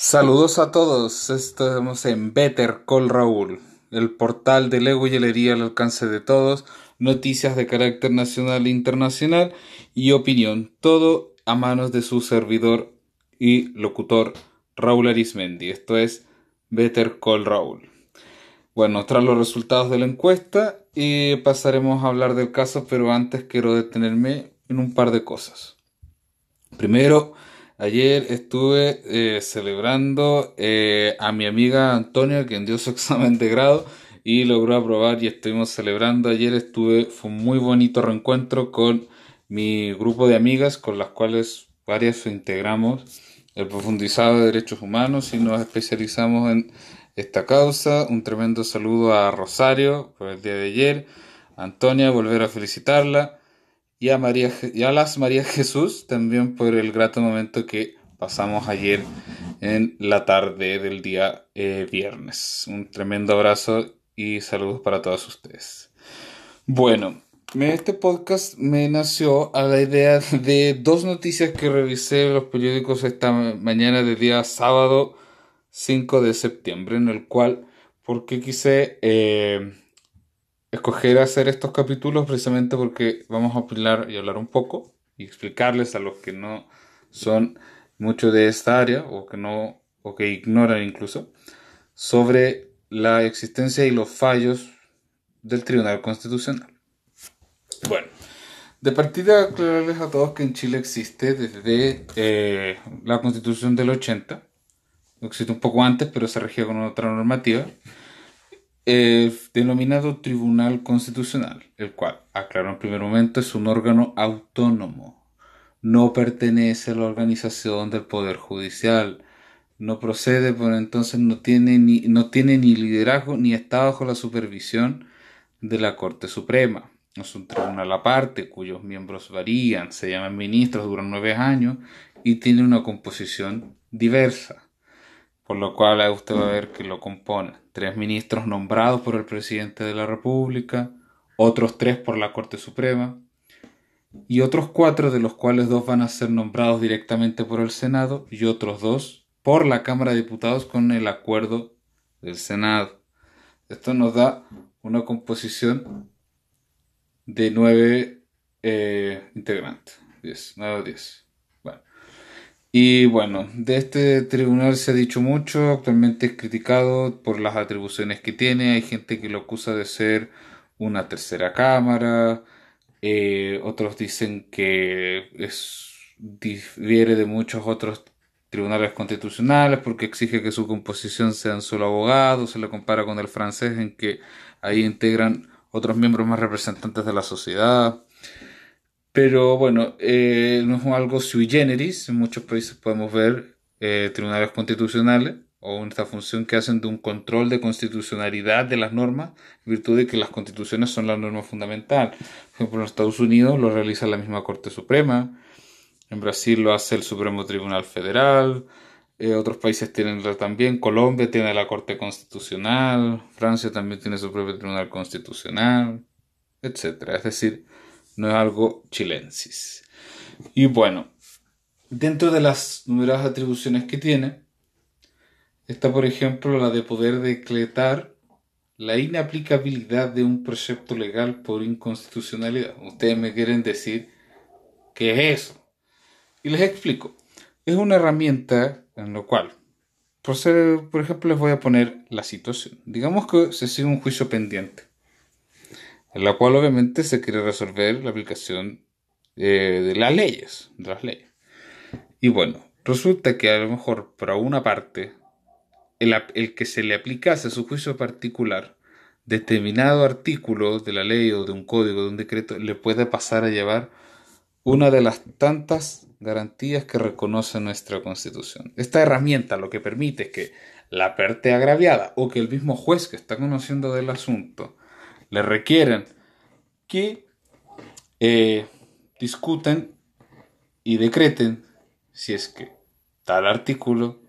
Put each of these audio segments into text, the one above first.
Saludos a todos, estamos en Better Call Raúl, el portal de Lego y al alcance de todos, noticias de carácter nacional e internacional y opinión, todo a manos de su servidor y locutor Raúl Arismendi. Esto es Better Call Raúl. Bueno, tras los resultados de la encuesta y pasaremos a hablar del caso, pero antes quiero detenerme en un par de cosas. Primero, ayer estuve eh, celebrando eh, a mi amiga Antonia, quien dio su examen de grado y logró aprobar y estuvimos celebrando. Ayer estuve, fue un muy bonito reencuentro con mi grupo de amigas, con las cuales varias integramos el profundizado de derechos humanos y nos especializamos en esta causa. Un tremendo saludo a Rosario por el día de ayer, Antonia, volver a felicitarla y a, María, y las María Jesús también por el grato momento que pasamos ayer en la tarde del día eh, viernes. Un tremendo abrazo y saludos para todos ustedes. Bueno, este podcast me nació a la idea de dos noticias que revisé en los periódicos esta mañana de día sábado 5 de septiembre, en el cual, porque quise eh, escoger hacer estos capítulos precisamente porque vamos a opinar y hablar un poco y explicarles a los que no son mucho de esta área o que no o que ignoran incluso sobre la existencia y los fallos del Tribunal Constitucional. Bueno, de partida aclararles a todos que en Chile existe desde eh, la Constitución del 80, existe un poco antes, pero se regía con otra normativa, denominado Tribunal Constitucional, el cual, aclaro en primer momento, es un órgano autónomo. No pertenece a la organización del Poder Judicial. No procede, por entonces no tiene ni, no tiene ni liderazgo ni está bajo la supervisión de la Corte Suprema. Es un tribunal aparte cuyos miembros varían, se llaman ministros, duran nueve años y tiene una composición diversa por lo cual usted va a ver que lo compone tres ministros nombrados por el presidente de la República, otros tres por la Corte Suprema y otros cuatro de los cuales dos van a ser nombrados directamente por el Senado y otros dos por la Cámara de Diputados con el acuerdo del Senado. Esto nos da una composición de nueve eh, integrantes, diez, nueve o diez. Y bueno, de este tribunal se ha dicho mucho, actualmente es criticado por las atribuciones que tiene, hay gente que lo acusa de ser una tercera cámara, eh, otros dicen que es, difiere de muchos otros tribunales constitucionales porque exige que su composición sean solo abogados, se le compara con el francés en que ahí integran otros miembros más representantes de la sociedad. Pero bueno, eh, no es algo sui generis. En muchos países podemos ver eh, tribunales constitucionales o esta función que hacen de un control de constitucionalidad de las normas, en virtud de que las constituciones son la norma fundamental. Por ejemplo, en Estados Unidos lo realiza la misma Corte Suprema, en Brasil lo hace el Supremo Tribunal Federal, eh, otros países tienen también, Colombia tiene la Corte Constitucional, Francia también tiene su propio Tribunal Constitucional, etc. Es decir, no es algo chilensis. Y bueno, dentro de las numerosas atribuciones que tiene, está por ejemplo la de poder decretar la inaplicabilidad de un precepto legal por inconstitucionalidad. Ustedes me quieren decir qué es eso. Y les explico. Es una herramienta en lo cual, por, ser, por ejemplo, les voy a poner la situación. Digamos que se sigue un juicio pendiente en la cual obviamente se quiere resolver la aplicación eh, de las leyes, de las leyes. Y bueno, resulta que a lo mejor para una parte, el, el que se le aplicase a su juicio particular determinado artículo de la ley o de un código, de un decreto, le puede pasar a llevar una de las tantas garantías que reconoce nuestra Constitución. Esta herramienta lo que permite es que la parte agraviada o que el mismo juez que está conociendo del asunto le requieren que eh, discutan y decreten si es que tal artículo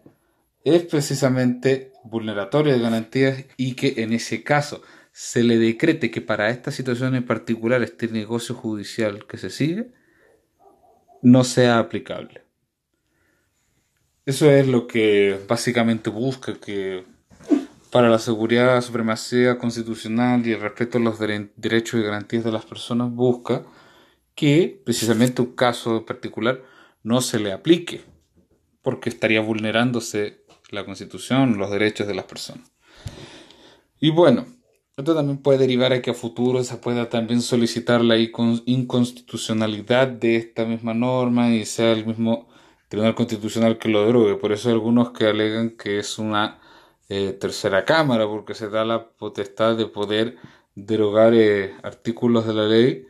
es precisamente vulneratorio de garantías y que en ese caso se le decrete que para esta situación en particular este negocio judicial que se sigue no sea aplicable. Eso es lo que básicamente busca, que para la seguridad, supremacía constitucional y el respeto a los derechos y garantías de las personas busca que precisamente un caso particular no se le aplique, porque estaría vulnerándose la constitución, los derechos de las personas. Y bueno, esto también puede derivar a que a futuro se pueda también solicitar la inconstitucionalidad de esta misma norma y sea el mismo Tribunal Constitucional que lo derogue. Por eso hay algunos que alegan que es una eh, tercera cámara, porque se da la potestad de poder derogar eh, artículos de la ley,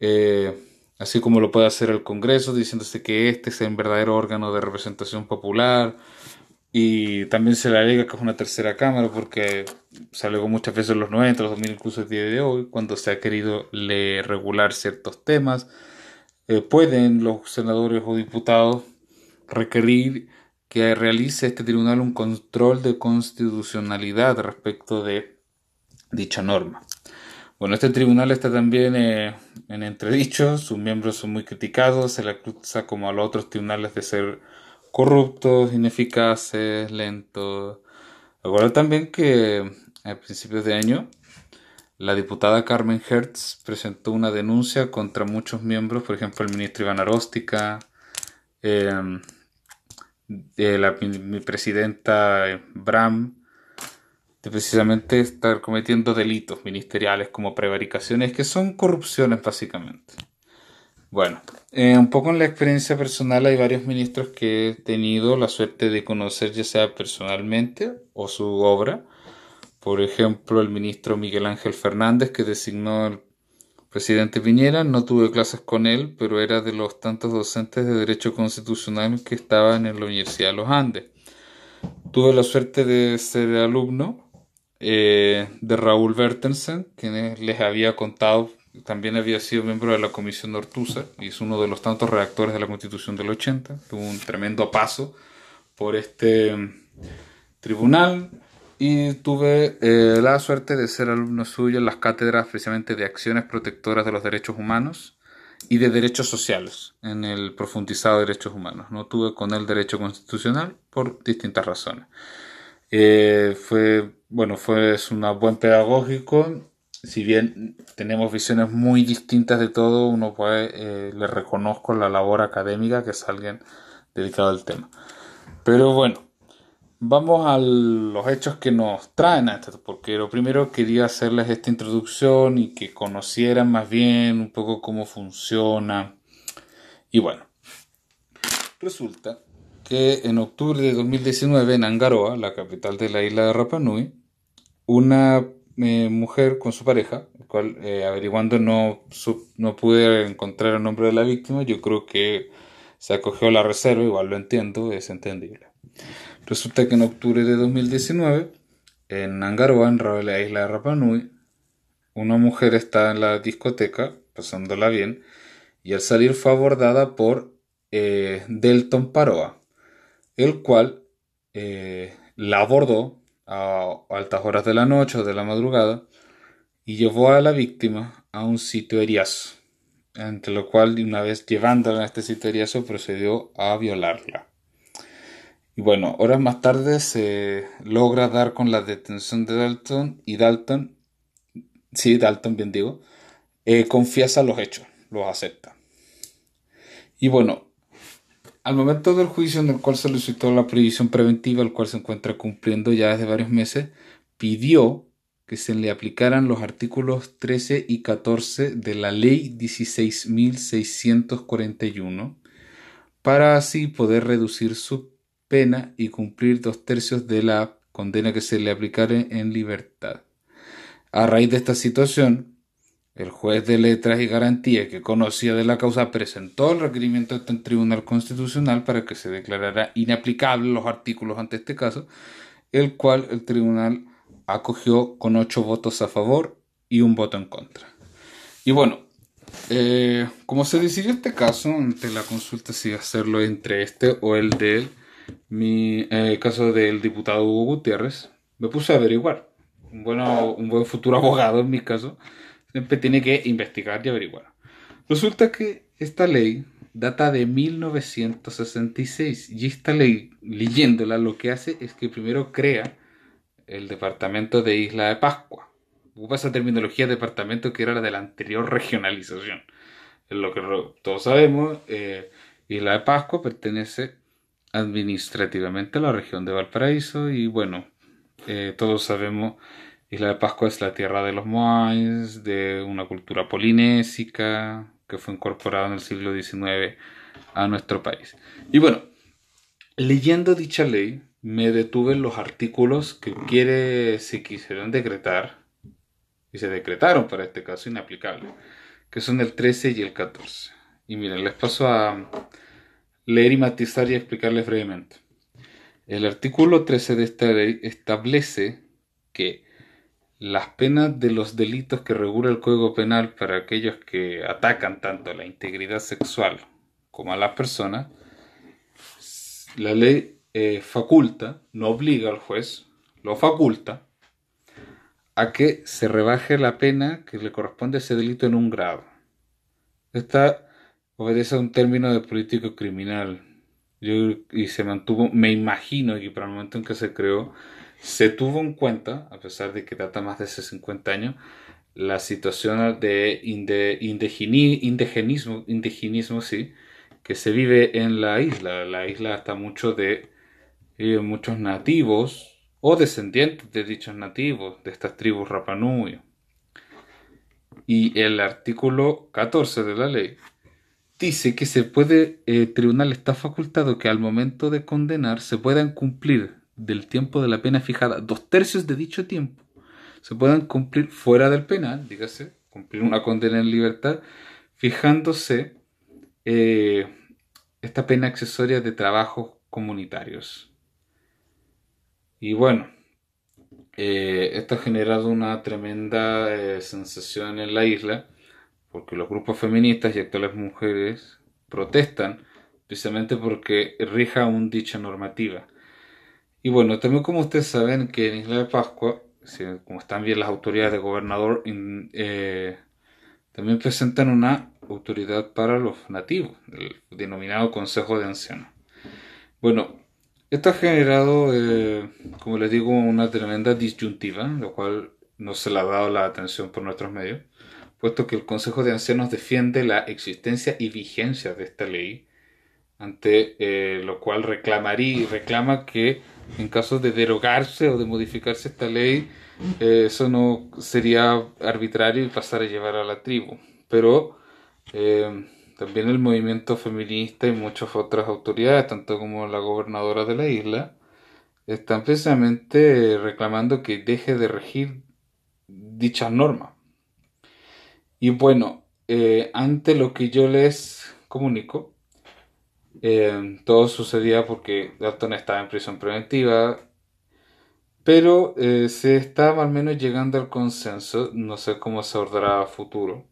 eh, así como lo puede hacer el Congreso, diciéndose que este es un verdadero órgano de representación popular. Y también se le alega que es una tercera cámara porque se alegó muchas veces en los 90, los 2000, incluso el día de hoy, cuando se ha querido regular ciertos temas. pueden los senadores o diputados requerir que realice este tribunal un control de constitucionalidad respecto de dicha norma. Bueno, este tribunal está también eh, en entredicho, sus miembros son muy criticados, se le acusa como a los otros tribunales de ser corruptos, ineficaces, lentos. Recuerda también que a principios de año la diputada Carmen Hertz presentó una denuncia contra muchos miembros, por ejemplo el ministro Iván Aróstica, eh, de la mi presidenta Bram de precisamente estar cometiendo delitos ministeriales como prevaricaciones que son corrupciones básicamente. Bueno, eh, un poco en la experiencia personal hay varios ministros que he tenido la suerte de conocer ya sea personalmente o su obra. Por ejemplo, el ministro Miguel Ángel Fernández que designó el presidente Piñera, no tuve clases con él, pero era de los tantos docentes de Derecho Constitucional que estaban en la Universidad de los Andes. Tuve la suerte de ser alumno eh, de Raúl Bertensen, quien les había contado, también había sido miembro de la Comisión de Ortuza y es uno de los tantos redactores de la Constitución del 80. Tuvo un tremendo paso por este mm, tribunal y tuve eh, la suerte de ser alumno suyo en las cátedras precisamente de acciones protectoras de los derechos humanos y de derechos sociales en el profundizado de derechos humanos. No tuve con él derecho constitucional por distintas razones. Eh, fue, bueno, fue un buen pedagógico. Si bien tenemos visiones muy distintas de todo, uno puede, eh, le reconozco la labor académica que es alguien dedicado al tema. Pero bueno, vamos a los hechos que nos traen a esto, porque lo primero quería hacerles esta introducción y que conocieran más bien un poco cómo funciona. Y bueno, resulta que en octubre de 2019 en Angaroa, la capital de la isla de Rapa Nui, una eh, mujer con su pareja, el cual eh, averiguando no, no pude encontrar el nombre de la víctima, yo creo que se acogió a la reserva, igual lo entiendo, es entendible. Resulta que en octubre de 2019, en Angaroa, en la isla de Rapa Nui, una mujer está en la discoteca, pasándola bien, y al salir fue abordada por eh, Delton Paroa, el cual eh, la abordó a altas horas de la noche o de la madrugada y llevó a la víctima a un sitio eriazo, entre lo cual, una vez llevándola a este sitio eriazo, procedió a violarla. Y bueno, horas más tarde se logra dar con la detención de Dalton y Dalton, sí, Dalton bien digo, eh, confiesa los hechos, los acepta. Y bueno, al momento del juicio en el cual solicitó la previsión preventiva, el cual se encuentra cumpliendo ya desde varios meses, pidió que se le aplicaran los artículos 13 y 14 de la ley 16.641 para así poder reducir su pena y cumplir dos tercios de la condena que se le aplicare en libertad. A raíz de esta situación, el juez de letras y garantía que conocía de la causa presentó el requerimiento ante el Tribunal Constitucional para que se declarara inaplicable los artículos ante este caso, el cual el tribunal acogió con ocho votos a favor y un voto en contra. Y bueno, eh, como se decidió este caso ante la consulta si hacerlo entre este o el de él, mi eh, caso del diputado Hugo Gutiérrez, me puse a averiguar. Un, bueno, un buen futuro abogado, en mi caso, siempre tiene que investigar y averiguar. Resulta que esta ley data de 1966 y esta ley, leyéndola, lo que hace es que primero crea el departamento de Isla de Pascua. Ocupa esa terminología de departamento que era la de la anterior regionalización. Es lo que todos sabemos, eh, Isla de Pascua pertenece administrativamente a la región de Valparaíso y bueno, eh, todos sabemos Isla de Pascua es la tierra de los Moais, de una cultura polinésica, que fue incorporado en el siglo XIX a nuestro país. Y bueno, leyendo dicha ley, me detuve en los artículos que quiere, se quisieron decretar, y se decretaron para este caso inaplicables, que son el 13 y el 14. Y miren, les paso a leer y matizar y explicarles brevemente. El artículo 13 de esta ley establece que las penas de los delitos que regula el Código Penal para aquellos que atacan tanto a la integridad sexual como a las personas, la ley eh, faculta, no obliga al juez, lo faculta a que se rebaje la pena que le corresponde a ese delito en un grado. Esta obedece a un término de político criminal y se mantuvo, me imagino que para el momento en que se creó, se tuvo en cuenta, a pesar de que data más de hace 50 años, la situación de indigenismo, indigenismo sí, que se vive en la isla. La isla está mucho de eh, muchos nativos o descendientes de dichos nativos, de estas tribus Rapanui. Y el artículo 14 de la ley dice que se puede, el eh, tribunal está facultado que al momento de condenar se puedan cumplir del tiempo de la pena fijada, dos tercios de dicho tiempo, se puedan cumplir fuera del penal, dígase, cumplir una condena en libertad, fijándose eh, esta pena accesoria de trabajos comunitarios. Y bueno, eh, esto ha generado una tremenda eh, sensación en la isla, porque los grupos feministas y actuales mujeres protestan precisamente porque rija un dicha normativa. Y bueno, también como ustedes saben que en Isla de Pascua, como están bien las autoridades de gobernador, eh, también presentan una autoridad para los nativos, el denominado Consejo de Ancianos. Bueno, esto ha generado, eh, como les digo, una tremenda disyuntiva, lo cual no se le ha dado la atención por nuestros medios, puesto que el Consejo de Ancianos defiende la existencia y vigencia de esta ley, ante eh, lo cual reclamaría y reclama que en caso de derogarse o de modificarse esta ley, eh, eso no sería arbitrario y pasar a llevar a la tribu. Pero eh, también el movimiento feminista y muchas otras autoridades, tanto como la gobernadora de la isla, están precisamente reclamando que deje de regir dichas normas. Y bueno, eh, ante lo que yo les comunico, eh, todo sucedía porque Dalton estaba en prisión preventiva, pero eh, se estaba al menos llegando al consenso, no sé cómo se ordenará a futuro,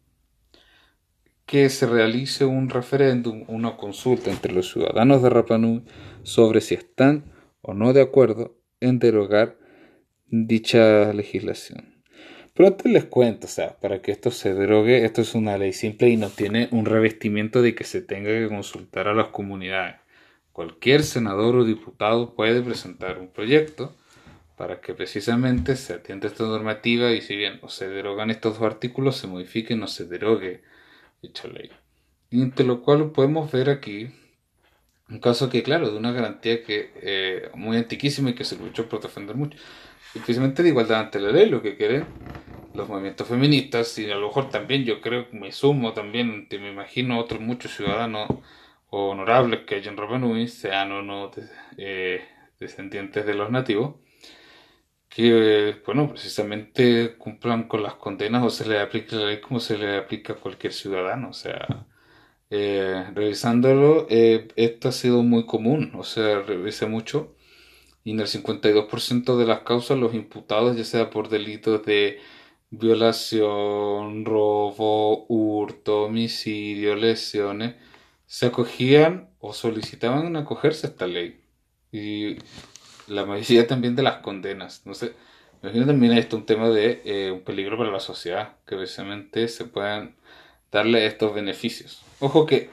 que se realice un referéndum, una consulta entre los ciudadanos de Rapanui sobre si están o no de acuerdo en derogar dicha legislación. Pero antes les cuento, o sea, para que esto se derogue, esto es una ley simple y no tiene un revestimiento de que se tenga que consultar a las comunidades. Cualquier senador o diputado puede presentar un proyecto para que precisamente se atienda esta normativa y si bien o se derogan estos dos artículos, se modifique o se derogue dicha ley. Y entre lo cual podemos ver aquí un caso que, claro, de una garantía que eh, muy antiquísima y que se luchó por defender mucho precisamente de igualdad ante la ley, lo que quieren los movimientos feministas y a lo mejor también yo creo que me sumo también, te me imagino otros muchos ciudadanos honorables que hay en Rapanui, sean o no eh, descendientes de los nativos, que bueno, precisamente cumplan con las condenas o se les aplique la ley como se le aplica a cualquier ciudadano, o sea, eh, revisándolo, eh, esto ha sido muy común, o sea, revisa mucho y en el 52% de las causas los imputados, ya sea por delitos de violación, robo, hurto, homicidio, lesiones, se acogían o solicitaban acogerse a esta ley. Y la mayoría también de las condenas. No sé, imagino también esto un tema de eh, un peligro para la sociedad, que precisamente se puedan darle estos beneficios. Ojo que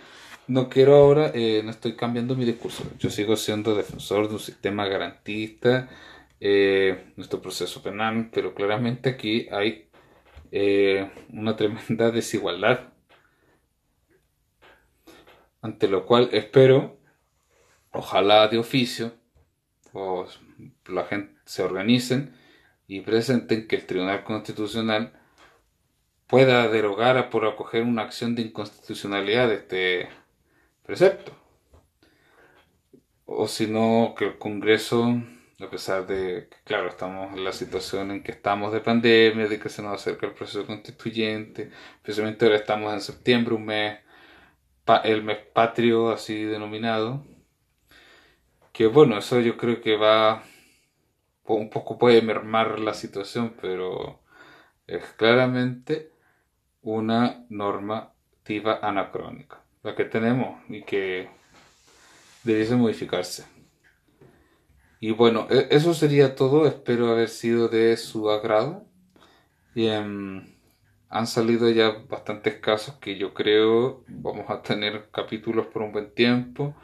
no quiero ahora, eh, no estoy cambiando mi discurso. Yo sigo siendo defensor de un sistema garantista, eh, nuestro proceso penal, pero claramente aquí hay una tremenda desigualdad. Ante lo cual espero, ojalá de oficio, o la gente se organicen y presenten que el Tribunal Constitucional pueda derogar por acoger una acción de inconstitucionalidad de este precepto. O si no, que el Congreso, a pesar de que, claro, estamos en la situación en que estamos de pandemia, de que se nos acerca el proceso constituyente, especialmente ahora estamos en septiembre, un mes, el mes patrio así denominado, que bueno, eso yo creo que va, un poco puede mermar la situación, pero es claramente una normativa anacrónica la que tenemos y que debiese modificarse. Y bueno, e-, eso sería todo. Espero haber sido de su agrado. Y em, han salido ya bastantes casos que yo creo vamos a tener capítulos por un buen tiempo.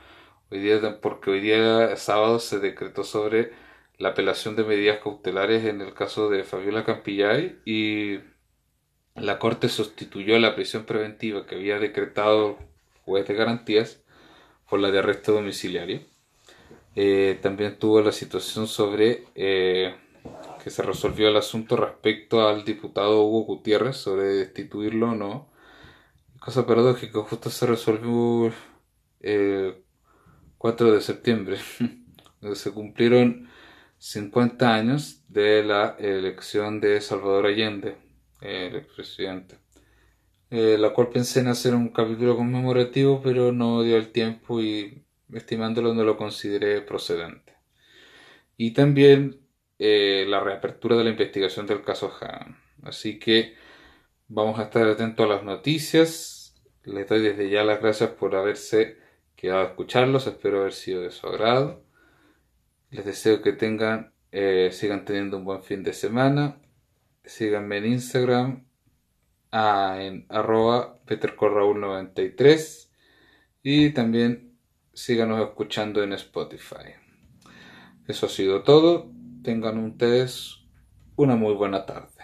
Hoy día, porque hoy día sábado se decretó sobre la apelación de medidas cautelares en el caso de Fabiola Campillay y la Corte sustituyó la prisión preventiva que había decretado juez de garantías por la de arresto domiciliario. Eh, también tuvo la situación sobre eh, que se resolvió el asunto respecto al diputado Hugo Gutiérrez sobre destituirlo o no. Cosa paradójica, justo se resolvió el 4 de septiembre, donde se cumplieron 50 años de la elección de Salvador Allende, el expresidente. Eh, la cual pensé en hacer un capítulo conmemorativo, pero no dio el tiempo y estimándolo no lo consideré procedente. Y también eh, la reapertura de la investigación del caso Han. Así que vamos a estar atentos a las noticias. Les doy desde ya las gracias por haberse quedado a escucharlos. Espero haber sido de su agrado. Les deseo que tengan, eh, sigan teniendo un buen fin de semana. Síganme en Instagram en arroba petercorraul93 y también síganos escuchando en Spotify. Eso ha sido todo. Tengan ustedes una muy buena tarde.